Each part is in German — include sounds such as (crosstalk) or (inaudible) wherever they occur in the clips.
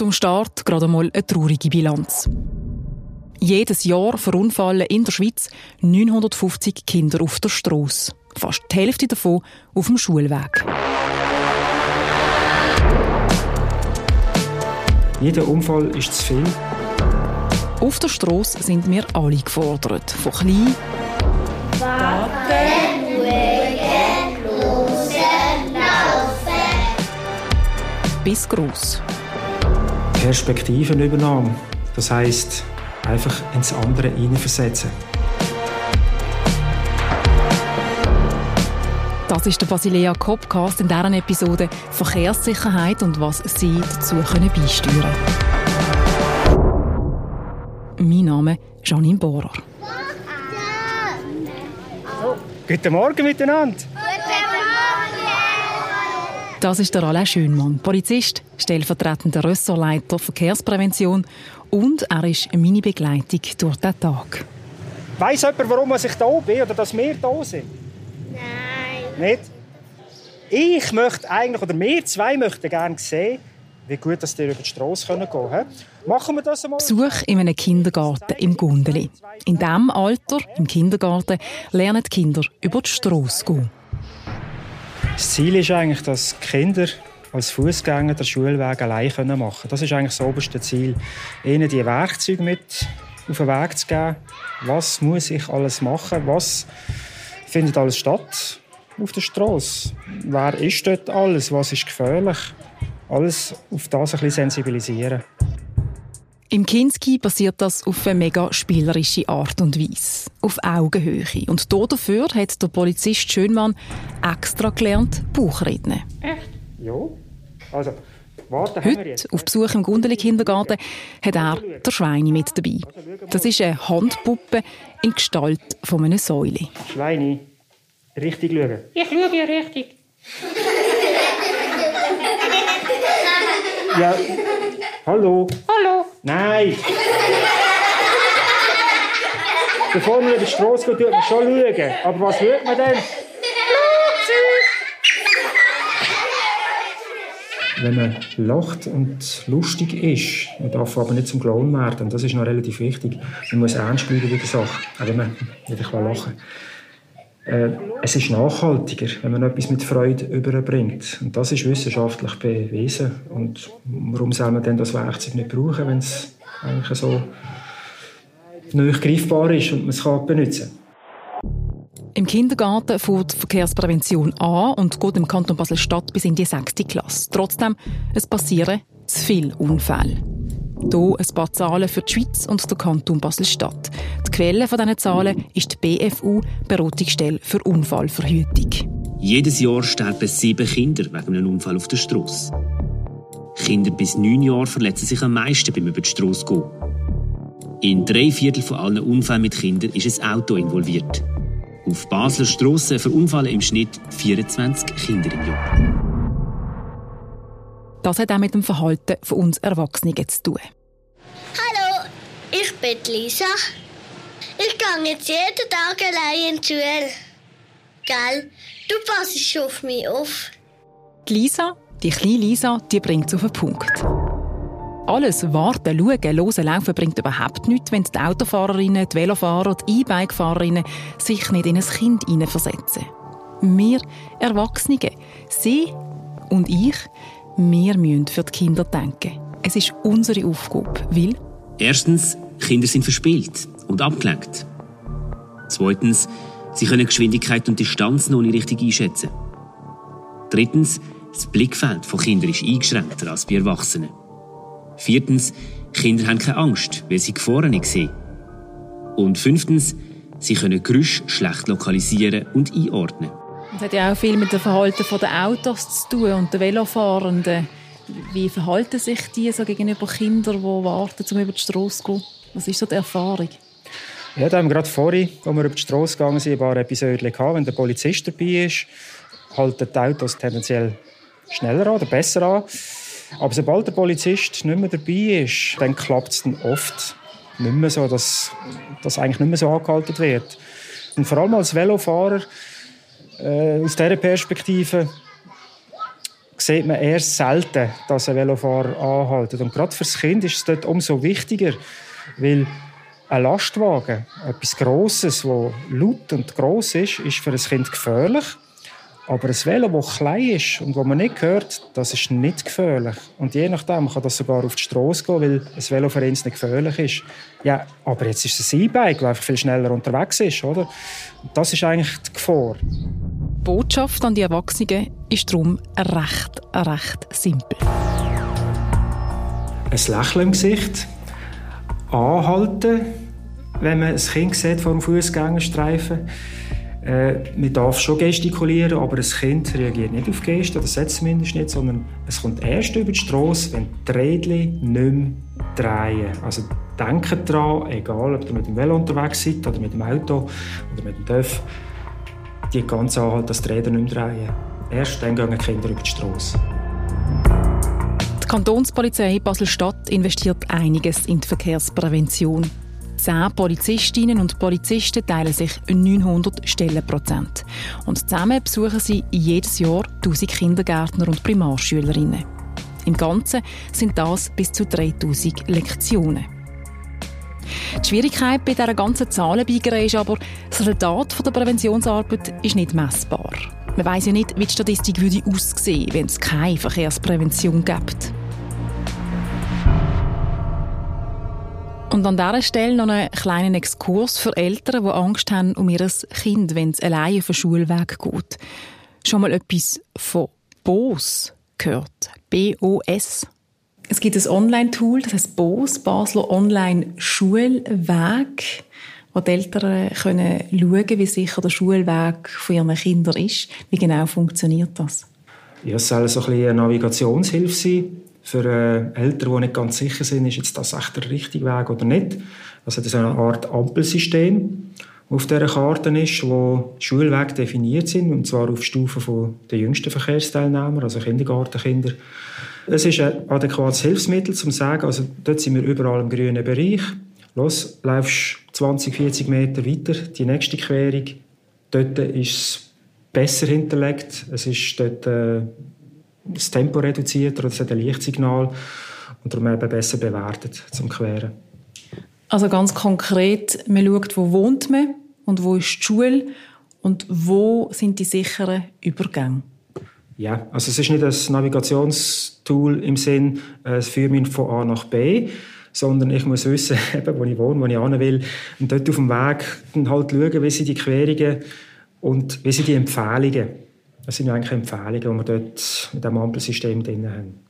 Zum Start gerade mal eine traurige Bilanz. Jedes Jahr verunfallen in der Schweiz 950 Kinder auf der Straße. Fast die Hälfte davon auf dem Schulweg. Jeder Unfall ist zu viel. Auf der Straße sind wir alle gefordert. Von klein Warten, schauen, laufen. bis gross. Perspektivenübernahme. Das heisst, einfach ins andere hineinversetzen. Das ist der Basilea Copcast in deren Episode Verkehrssicherheit und was Sie dazu können beisteuern können. Mein Name ist Janine Bohrer. Guten Morgen miteinander. Das ist der Alain Schönmann, Polizist, stellvertretender Ressortleiter Verkehrsprävention und er ist meine Begleitung durch den Tag. Weiss jemand, warum ich da bin oder dass wir da sind? Nein. Nicht? Ich möchte eigentlich, oder wir zwei möchten gerne sehen, wie gut dass ihr über die Straße gehen können. Machen wir das einmal? Besuch in einem Kindergarten im Gundeli. In diesem Alter, im Kindergarten, lernen die Kinder über die Straße gehen. Das Ziel ist eigentlich, dass Kinder als Fußgänger den Schulweg allein machen können. Das ist eigentlich das oberste Ziel. Ihnen die Werkzeuge mit auf den Weg zu geben. Was muss ich alles machen? Was findet alles statt auf der Straße? Wer ist dort alles? Was ist gefährlich? Alles auf das ein bisschen sensibilisieren. Im Kinski passiert das auf eine mega spielerische Art und Weise. Auf Augenhöhe. Und dafür hat der Polizist Schönmann extra gelernt, Buchrednen. Ja. Also, warte, Heute, jetzt. auf Besuch im Gundeli-Kindergarten, hat er der Schweine mit dabei. Das ist eine Handpuppe in Gestalt von einer Säule. Schweine, richtig schauen. Ich schaue ja richtig. Ja, hallo. Hallo. Nein! Bevor man über die Straße geht, tut man schon schauen. Aber was schaut man denn? Wenn man lacht und lustig ist, man darf aber nicht zum Clown werden, das ist noch relativ wichtig. Man muss ernst bleiben bei der Sache, auch wenn man nicht lachen äh, Es ist nachhaltiger, wenn man etwas mit Freude überbringt. Und das ist wissenschaftlich bewiesen. Und warum soll man denn das Werkzeug nicht brauchen, wenn es eigentlich so nicht greifbar ist und man es kann benutzen? Im Kindergarten fährt die Verkehrsprävention an und geht im Kanton Basel-Stadt bis in die 6. Klasse. Trotzdem, es passieren zu viele Unfälle. Hier ein paar Zahlen für die Schweiz und den Kanton Basel-Stadt. Die Quelle dieser Zahlen ist die BFU, Beratungsstelle für Unfallverhütung. Jedes Jahr sterben sieben Kinder wegen einem Unfall auf der Straße. Kinder bis neun Jahre verletzen sich am meisten beim über die Straße gehen. In drei Viertel von allen Unfällen mit Kindern ist ein Auto involviert. Auf Basler Strassen verunfallen im Schnitt 24 Kinder im Jahr. Das hat auch mit dem Verhalten von uns Erwachsenen zu tun. Hallo, ich bin Lisa. Ich gehe jetzt jeden Tag allein in die Schule. Gell, du passest auf mich auf. Die Lisa, die kleine Lisa, die bringt es auf den Punkt. Alles Warten, Schauen, Hören, Laufen bringt überhaupt nichts, wenn die Autofahrerinnen, die Velofahrer, die E-Bike-Fahrerinnen sich nicht in ein Kind hineinversetzen. Wir Erwachsene, Sie und ich, wir müssen für die Kinder denken. Es ist unsere Aufgabe, weil Erstens, Kinder sind verspielt und abgelenkt. Zweitens, sie können Geschwindigkeit und Distanz noch nicht richtig einschätzen. Drittens, das Blickfeld von Kindern ist eingeschränkter als bei Erwachsenen. Viertens, Kinder haben keine Angst, weil sie Gefahren nicht sehen. Und fünftens, sie können Geräusche schlecht lokalisieren und einordnen. Das hat ja auch viel mit dem Verhalten der Autos zu tun und der Velofahrenden. Wie verhalten sich die so gegenüber Kindern, die warten, um über die Straße zu gehen? Was ist so die Erfahrung? Ja, da haben wir gerade vorhin, als wir über die Straße gegangen sind, ein paar Episoden gehabt. Wenn der Polizist dabei ist, halten die Autos tendenziell schneller an oder besser an. Aber sobald der Polizist nicht mehr dabei ist, dann klappt es dann oft nicht mehr so, dass, dass eigentlich nicht mehr so angehalten wird. Und vor allem als Velofahrer, äh, aus dieser Perspektive, sieht man erst selten, dass ein Velofahrer anhält. Und gerade das Kind ist es dort umso wichtiger, weil ein Lastwagen, etwas Grosses, das laut und gross ist, ist für ein Kind gefährlich. Aber ein Velo, das klein ist und das man nicht hört, das ist nicht gefährlich. Und je nachdem kann das sogar auf die Straße gehen, weil ein Velo für uns nicht gefährlich ist. Ja, aber jetzt ist es ein E-Bike, das einfach viel schneller unterwegs ist, oder? Das ist eigentlich die Gefahr. Die Botschaft an die Erwachsenen ist darum recht, recht simpel. Ein Lächeln im Gesicht, anhalten, wenn man ein Kind sieht vor dem Fußgängerstreifen. Äh, man darf schon gestikulieren, aber ein Kind reagiert nicht auf Gesten, das setzt zumindest nicht, sondern es kommt erst über die Straße, wenn die Rädchen nicht mehr drehen. Also denkt daran, egal ob ihr mit dem Velo unterwegs seid oder mit dem Auto oder mit dem TÜV, die ganze Anhalt, dass die Räder nicht mehr drehen. Erst dann gehen die Kinder über die Straße. Die Kantonspolizei Basel-Stadt investiert einiges in die Verkehrsprävention. Zehn Polizistinnen und Polizisten teilen sich 900 Stellenprozent. Und zusammen besuchen sie jedes Jahr 1000 Kindergärtner und Primarschülerinnen. Im Ganzen sind das bis zu 3000 Lektionen. Die Schwierigkeit bei dieser ganzen Zahlenbeigerei ist aber, das Resultat der Präventionsarbeit ist nicht messbar. Man weiß ja nicht, wie die Statistik würde aussehen wenn es keine Verkehrsprävention gibt. Und an dieser Stelle noch einen kleinen Exkurs für Eltern, die Angst haben um ihr Kind, wenn es allein auf den Schulweg geht. Schon mal etwas von BOS gehört? B-O-S. Es gibt ein Online-Tool, das heißt BOS, Basler Online-Schulweg, wo die Eltern können schauen wie sicher der Schulweg von ihren Kindern ist. Wie genau funktioniert das? Ja, es soll so ein eine Navigationshilfe sein für äh, Eltern, die nicht ganz sicher sind, ist jetzt das echt der richtige Weg oder nicht. Das ist eine Art Ampelsystem auf dieser Karte ist, wo Schulwege definiert sind, und zwar auf Stufe der jüngsten Verkehrsteilnehmer, also Kindergartenkinder. Es ist ein adäquates Hilfsmittel, um zu sagen, also dort sind wir überall im grünen Bereich. Los, laufst 20, 40 Meter weiter, die nächste Querung. Dort ist es besser hinterlegt. Es ist dort äh, das Tempo reduziert oder es hat ein Lichtsignal und darum eben besser bewertet zum Queren. Also ganz konkret, man schaut, wo wohnt man und wo ist die Schule und wo sind die sicheren Übergänge. Ja, also es ist nicht ein Navigationstool im Sinn, es führt mich von A nach B, sondern ich muss wissen, (laughs) eben, wo ich wohne, wo ich hin will und dort auf dem Weg dann halt schauen, wie sind die Querungen und wie sind die Empfehlungen. Das sind eigentlich Empfehlungen, die wir dort mit dem Ampelsystem drin haben.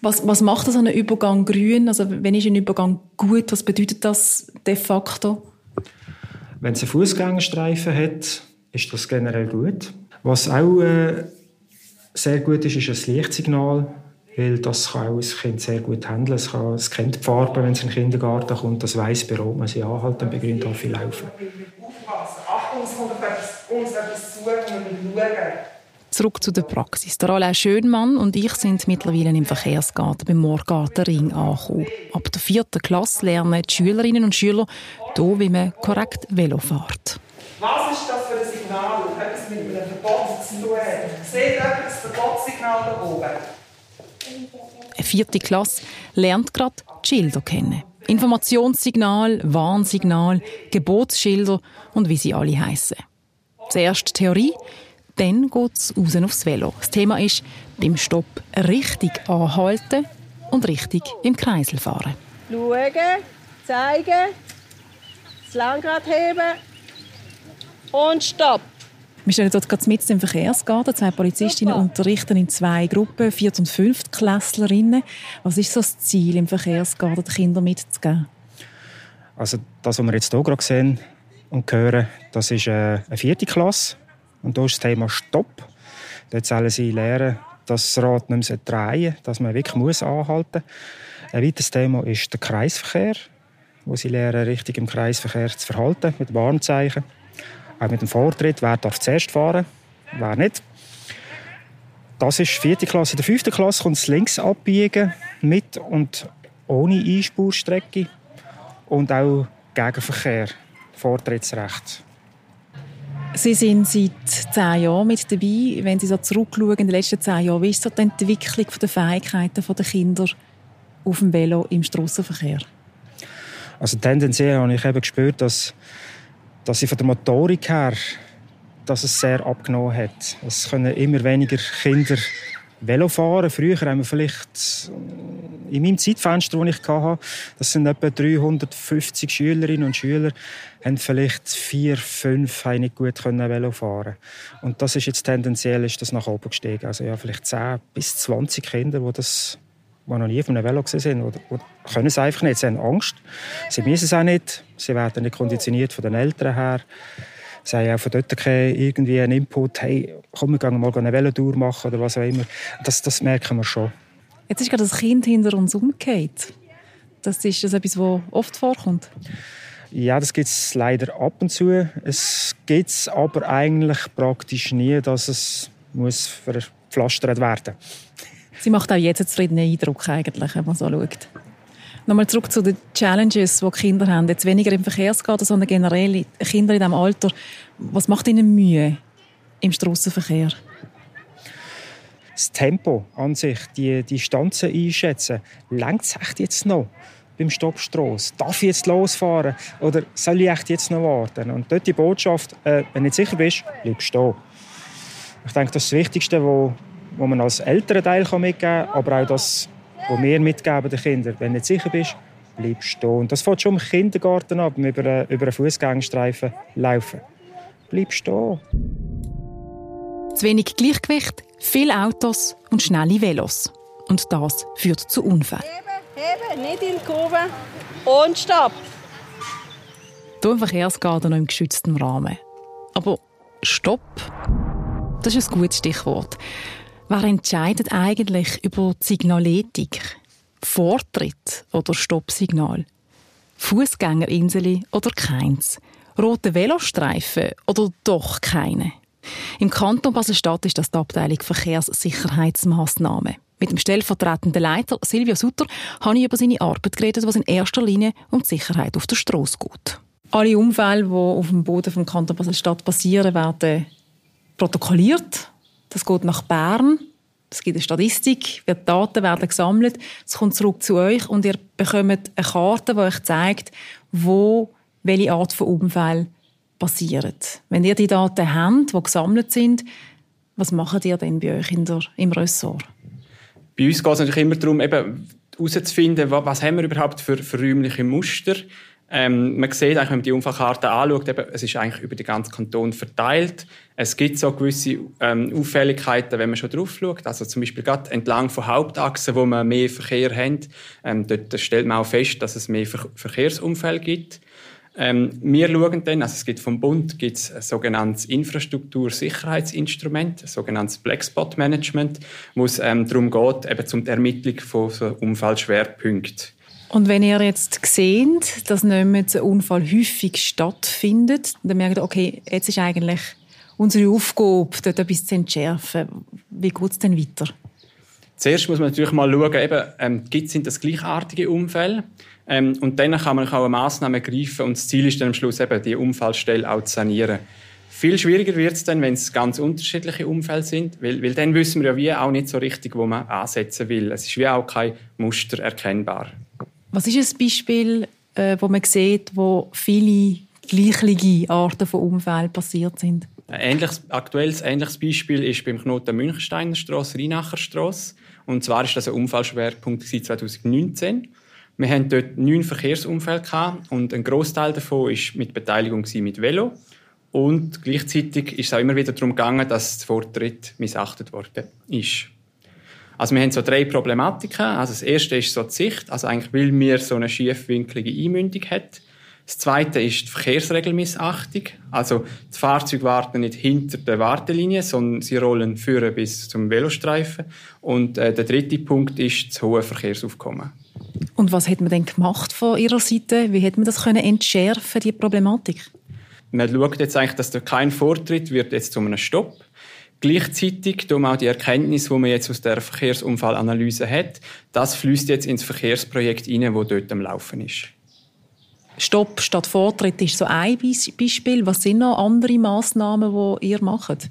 Was, was macht das an einem Übergang grün? Also wenn ist ein Übergang gut, was bedeutet das de facto? Wenn es einen Fußgängerstreifen hat, ist das generell gut. Was auch äh, sehr gut ist, ist ein Lichtsignal, weil das kann auch ein Kind sehr gut handeln. Es, kann, es kennt die Farbe, wenn es in den Kindergarten kommt, das weiß, berät man sie anhalten und beginnt auch viel laufen. Aufpassen, Achtung, es kommt uns etwas zu, und wir schauen. Zurück zu der Praxis. Der Alain Schönmann und ich sind mittlerweile im Verkehrsgarten beim Moorgartenring angekommen. Ab der vierten Klasse lernen die Schülerinnen und Schüler hier, wie man korrekt Velo fährt. Was ist das für ein Signal? Etwas mit einem Verbot zu tun Seht ihr das Verbotssignal da oben? Eine vierte Klasse lernt gerade die Schilder kennen. Informationssignal, Warnsignal, Gebotsschilder und wie sie alle heißen. Zuerst Theorie, dann geht es raus aufs Velo. Das Thema ist, beim Stopp richtig anhalten und richtig im Kreisel fahren. Schauen, zeigen, das Lenkrad heben und Stopp. Wir stehen dort gerade mitten im Verkehrsgarten. Zwei Polizistinnen Super. unterrichten in zwei Gruppen, Viert- und Fünftklässlerinnen. Was ist so das Ziel im Verkehrsgarten, den Kindern mitzugeben? Also das, was wir jetzt hier gerade sehen und hören, das ist äh, eine vierte Klasse. Und da ist das Thema Stopp. Dort sollen sie lernen, dass das Rad nicht mehr drehen muss, dass man wirklich muss anhalten muss. Ein weiteres Thema ist der Kreisverkehr, wo sie lernen, richtig im Kreisverkehr zu verhalten, mit Warnzeichen. Auch mit dem Vortritt, wer darf zuerst fahren, wer nicht. Das ist die vierte Klasse. In der fünften Klasse kommt es links abbiegen, mit und ohne Einspurstrecke und auch Gegenverkehr, Vortrittsrecht. Sie sind seit zehn Jahren mit dabei. Wenn Sie so zurückschauen in den letzten zehn Jahren, wie ist so die Entwicklung der Fähigkeiten der Kinder auf dem Velo im Strassenverkehr? Also tendenziell habe ich eben gespürt, dass, dass sie von der Motorik her dass es sehr abgenommen hat. Es können immer weniger Kinder Velo fahren. Früher haben wir vielleicht in meinem Zeitfenster, das ich hatte, das sind etwa 350 Schülerinnen und Schüler, haben vielleicht vier, fünf nicht gut können Velo fahren. Und das ist jetzt tendenziell ist das nach oben gestiegen. Also ja, vielleicht 10 bis 20 Kinder, die das die noch nie auf einem Velo sind, oder, oder können es einfach nicht. Sie haben Angst. Sie müssen es auch nicht. Sie werden nicht konditioniert von den Eltern her. Sie haben auch von dort irgendwie einen Input, hey, komm, wir gehen mal eine Velotour machen oder was auch immer. Das, das merken wir schon. Jetzt ist gerade das Kind hinter uns umgekehrt. Das ist das etwas, was oft vorkommt. Ja, das gibt es leider ab und zu. Es gibt es aber eigentlich praktisch nie, dass es muss verpflastert werden Sie macht auch jetzt einen zufriedenen Eindruck, eigentlich, wenn man so schaut. Nochmal zurück zu den Challenges, die, Kinder haben. Jetzt weniger im Verkehrsgarten, sondern generell Kinder in diesem Alter. Was macht ihnen Mühe im Strassenverkehr? Das Tempo an sich, die Distanzen einschätzen. Längt es echt jetzt noch? beim Stoppstrasse? Darf ich jetzt losfahren oder soll ich echt jetzt noch warten? Und dort die Botschaft, äh, wenn du nicht sicher bist, bleib stehen. Ich denke, das ist das Wichtigste, was wo man als älterer Teil mitgeben kann, aber auch das, was wir mitgeben den Kindern. Wenn du nicht sicher bist, bleib stehen. Das fängt schon im Kindergarten ab, über, einen, über einen Fußgängerstreifen laufen. Bleib stehen. Zu wenig Gleichgewicht, viele Autos und schnelle Velos. Und das führt zu Unfällen. Heben, heben, nicht in die Kurve und stopp. Im Verkehrsgarten noch im geschützten Rahmen. Aber Stopp, das ist ein gutes Stichwort. Wer entscheidet eigentlich über die Signalethik? Vortritt oder Stoppsignal? Fußgängerinsel oder keins? Rote Velostreifen oder doch keine? Im Kanton Basel-Stadt ist das die Abteilung Verkehrssicherheitsmaßnahmen. Mit dem stellvertretenden Leiter Silvio Sutter habe ich über seine Arbeit geredet, was in erster Linie um die Sicherheit auf der Straße geht. Alle Unfälle, die auf dem Boden vom Kanton Basel-Stadt passieren, werden protokolliert das geht nach Bern. Es gibt eine Statistik, die Daten werden gesammelt. Es kommt zurück zu euch und ihr bekommt eine Karte, die euch zeigt, wo welche Art von Unfall passiert. Wenn ihr die Daten habt, die gesammelt sind, was macht ihr denn bei euch in der, im Ressort? Bei uns geht es natürlich immer darum, eben herauszufinden, was haben wir überhaupt für, für räumliche Muster ähm, man sieht eigentlich, wenn man die Unfallkarte anschaut, eben, es ist eigentlich über den ganzen Kanton verteilt. Es gibt so gewisse ähm, Auffälligkeiten, wenn man schon drauf schaut. Also zum Beispiel gerade entlang von Hauptachsen, wo man mehr Verkehr hat, ähm, dort stellt man auch fest, dass es mehr Ver Verkehrsunfälle gibt. Ähm, wir schauen dann, also es gibt vom Bund gibt's ein sogenanntes Infrastruktursicherheitsinstrument, ein sogenanntes Blackspot Management, wo es ähm, darum geht, eben zum Ermittlung von so Unfallschwerpunkten. Und wenn ihr jetzt seht, dass nicht mehr ein Unfall häufig stattfindet, dann merkt ihr, okay, jetzt ist eigentlich unsere Aufgabe, dort etwas zu entschärfen. Wie geht es denn weiter? Zuerst muss man natürlich mal schauen, eben, ähm, gibt es das gleichartige Unfälle? Ähm, und dann kann man auch eine Massnahme ergreifen und das Ziel ist dann am Schluss eben, die Unfallstelle auch zu sanieren. Viel schwieriger wird es dann, wenn es ganz unterschiedliche Unfälle sind, weil, weil dann wissen wir ja wie auch nicht so richtig, wo man ansetzen will. Es ist wie auch kein Muster erkennbar. Was ist ein Beispiel, äh, wo man sieht, wo viele gleiche Arten von Unfällen passiert sind? Ein ähnliches, aktuelles ähnliches Beispiel ist beim Knoten Münchensteiner Straße, Rheinacher Straße. Und zwar ist das ein Unfallschwerpunkt 2019. Wir hatten dort neun Verkehrsunfälle und ein Großteil davon ist mit Beteiligung mit Velo. Und gleichzeitig ist es auch immer wieder darum gegangen, dass der Vortritt missachtet worden ist. Also wir haben so drei Problematiken. Also das erste ist so die Sicht, also eigentlich weil mir so eine schiefwinkelige Einmündung hat. Das zweite ist die Verkehrsregelmissachtung. Also die Fahrzeuge warten nicht hinter der Wartelinie, sondern sie rollen führen bis zum Velostreifen. Und äh, der dritte Punkt ist das hohe Verkehrsaufkommen. Und was hat man denn gemacht von Ihrer Seite? Wie hat man das können entschärfen, die Problematik? Man schaut jetzt eigentlich, dass da kein Vortritt wird jetzt zu einem Stopp. Gleichzeitig tun auch die Erkenntnis, die man jetzt aus der Verkehrsunfallanalyse hat, das fließt jetzt ins Verkehrsprojekt hinein, wo dort am Laufen ist. Stopp statt Vortritt ist so ein Beispiel. Was sind noch andere Massnahmen, die ihr macht?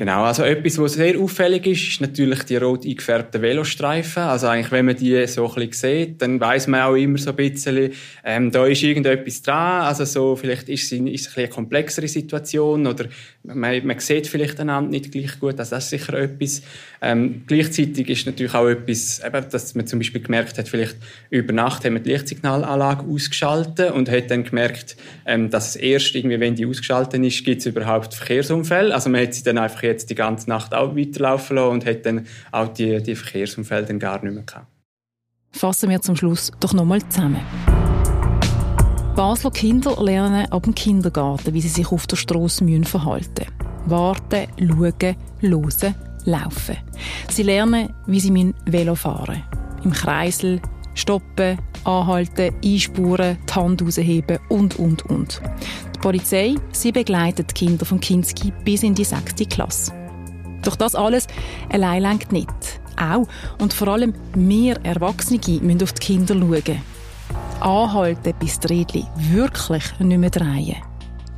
Genau, also etwas, was sehr auffällig ist, ist natürlich die rot eingefärbten Velostreifen. Also eigentlich, wenn man die so ein bisschen sieht, dann weiß man auch immer so ein bisschen, ähm, da ist irgendetwas dran. Also so, vielleicht ist es, ist es ein eine komplexere Situation oder man, man sieht vielleicht einander nicht gleich gut. Also das ist sicher etwas. Ähm, gleichzeitig ist natürlich auch etwas, eben, dass man zum Beispiel gemerkt hat, vielleicht über Nacht haben wir die Lichtsignalanlage ausgeschaltet und hat dann gemerkt, ähm, dass es erst irgendwie, wenn die ausgeschaltet ist, gibt es überhaupt Verkehrsunfälle. Also man hat sie dann einfach jetzt die ganze Nacht auch weiterlaufen lassen und hat dann auch die, die Verkehrsunfälle dann gar nicht mehr gehabt. Fassen wir zum Schluss doch nochmal zusammen. Basler Kinder lernen ab dem Kindergarten, wie sie sich auf der Straße verhalten müssen. Warten, schauen, hören, laufen. Sie lernen, wie sie Velo fahren müssen. Im Kreisel, stoppen, anhalten, einspuren, die Hand rausheben und, und, und. Die Polizei, sie begleitet die Kinder von Kinski bis in die sechste Klasse. Doch das alles allein lenkt nicht. Auch und vor allem mehr Erwachsene müssen auf die Kinder schauen. Anhalten, bis die Rädchen wirklich nicht mehr drehen.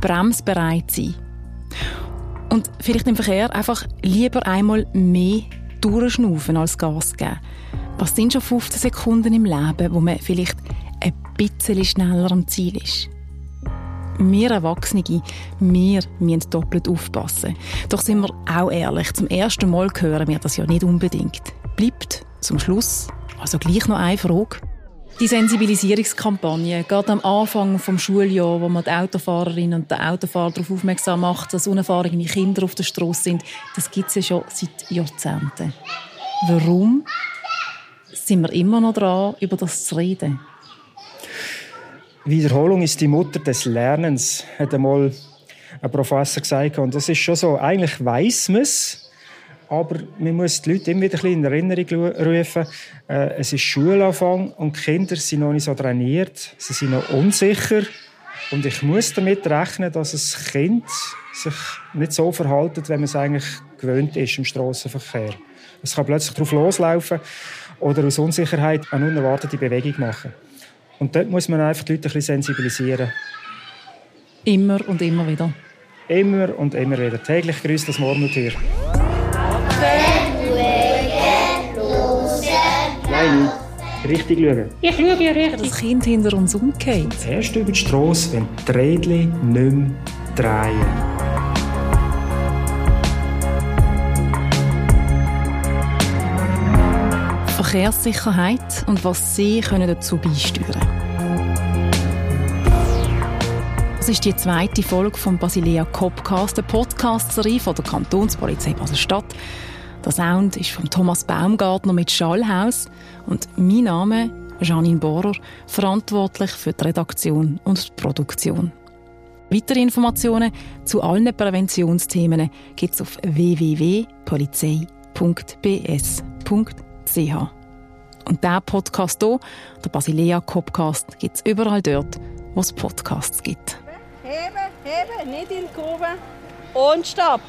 Bremsbereit sein. Und vielleicht im Verkehr einfach lieber einmal mehr durchschnaufen als Gas geben. Was sind schon 15 Sekunden im Leben, wo man vielleicht ein bisschen schneller am Ziel ist? Wir Erwachsene, wir müssen doppelt aufpassen. Doch sind wir auch ehrlich, zum ersten Mal hören wir das ja nicht unbedingt. Bleibt zum Schluss also gleich noch eine Frage. Die Sensibilisierungskampagne, gerade am Anfang vom Schuljahr, wo man die Autofahrerinnen und die Autofahrer darauf aufmerksam macht, dass unerfahrene Kinder auf der Straße sind, das gibt es ja schon seit Jahrzehnten. Warum sind wir immer noch dran, über das zu reden? Wiederholung ist die Mutter des Lernens, hat einmal ein Professor gesagt. Und das ist schon so. Eigentlich weiß man es, aber man muss die Leute immer wieder ein in Erinnerung rufen. Äh, es ist Schulanfang und die Kinder sind noch nicht so trainiert. Sie sind noch unsicher. Und ich muss damit rechnen, dass ein Kind sich nicht so verhält, wenn man es eigentlich gewöhnt ist im Straßenverkehr. Es kann plötzlich drauf loslaufen oder aus Unsicherheit eine unerwartete Bewegung machen. Und dort muss man einfach die Leute ein bisschen sensibilisieren. Immer und immer wieder. Immer und immer wieder. Täglich grüßt das Murmeltier. Nein, richtig schauen. Ich schaue ja richtig. Das Kind hinter uns umgeht. Erst über die Strasse, wenn die Rädchen nicht mehr drehen. Verkehrssicherheit und was sie können dazu beisteuern können. Das ist die zweite Folge vom Basilea Copcast, der Podcast-Serie von der Kantonspolizei Basel-Stadt. Der Sound ist von Thomas Baumgartner mit Schallhaus und mein Name Janine Bohrer, verantwortlich für die Redaktion und die Produktion. Weitere Informationen zu allen Präventionsthemen gibt es auf www.polizei.bs.ch. Und der Podcast hier, der Basilea Copcast, gibt es überall dort, wo es Podcasts gibt. Heben, heben, nicht in die Kurve und stopp!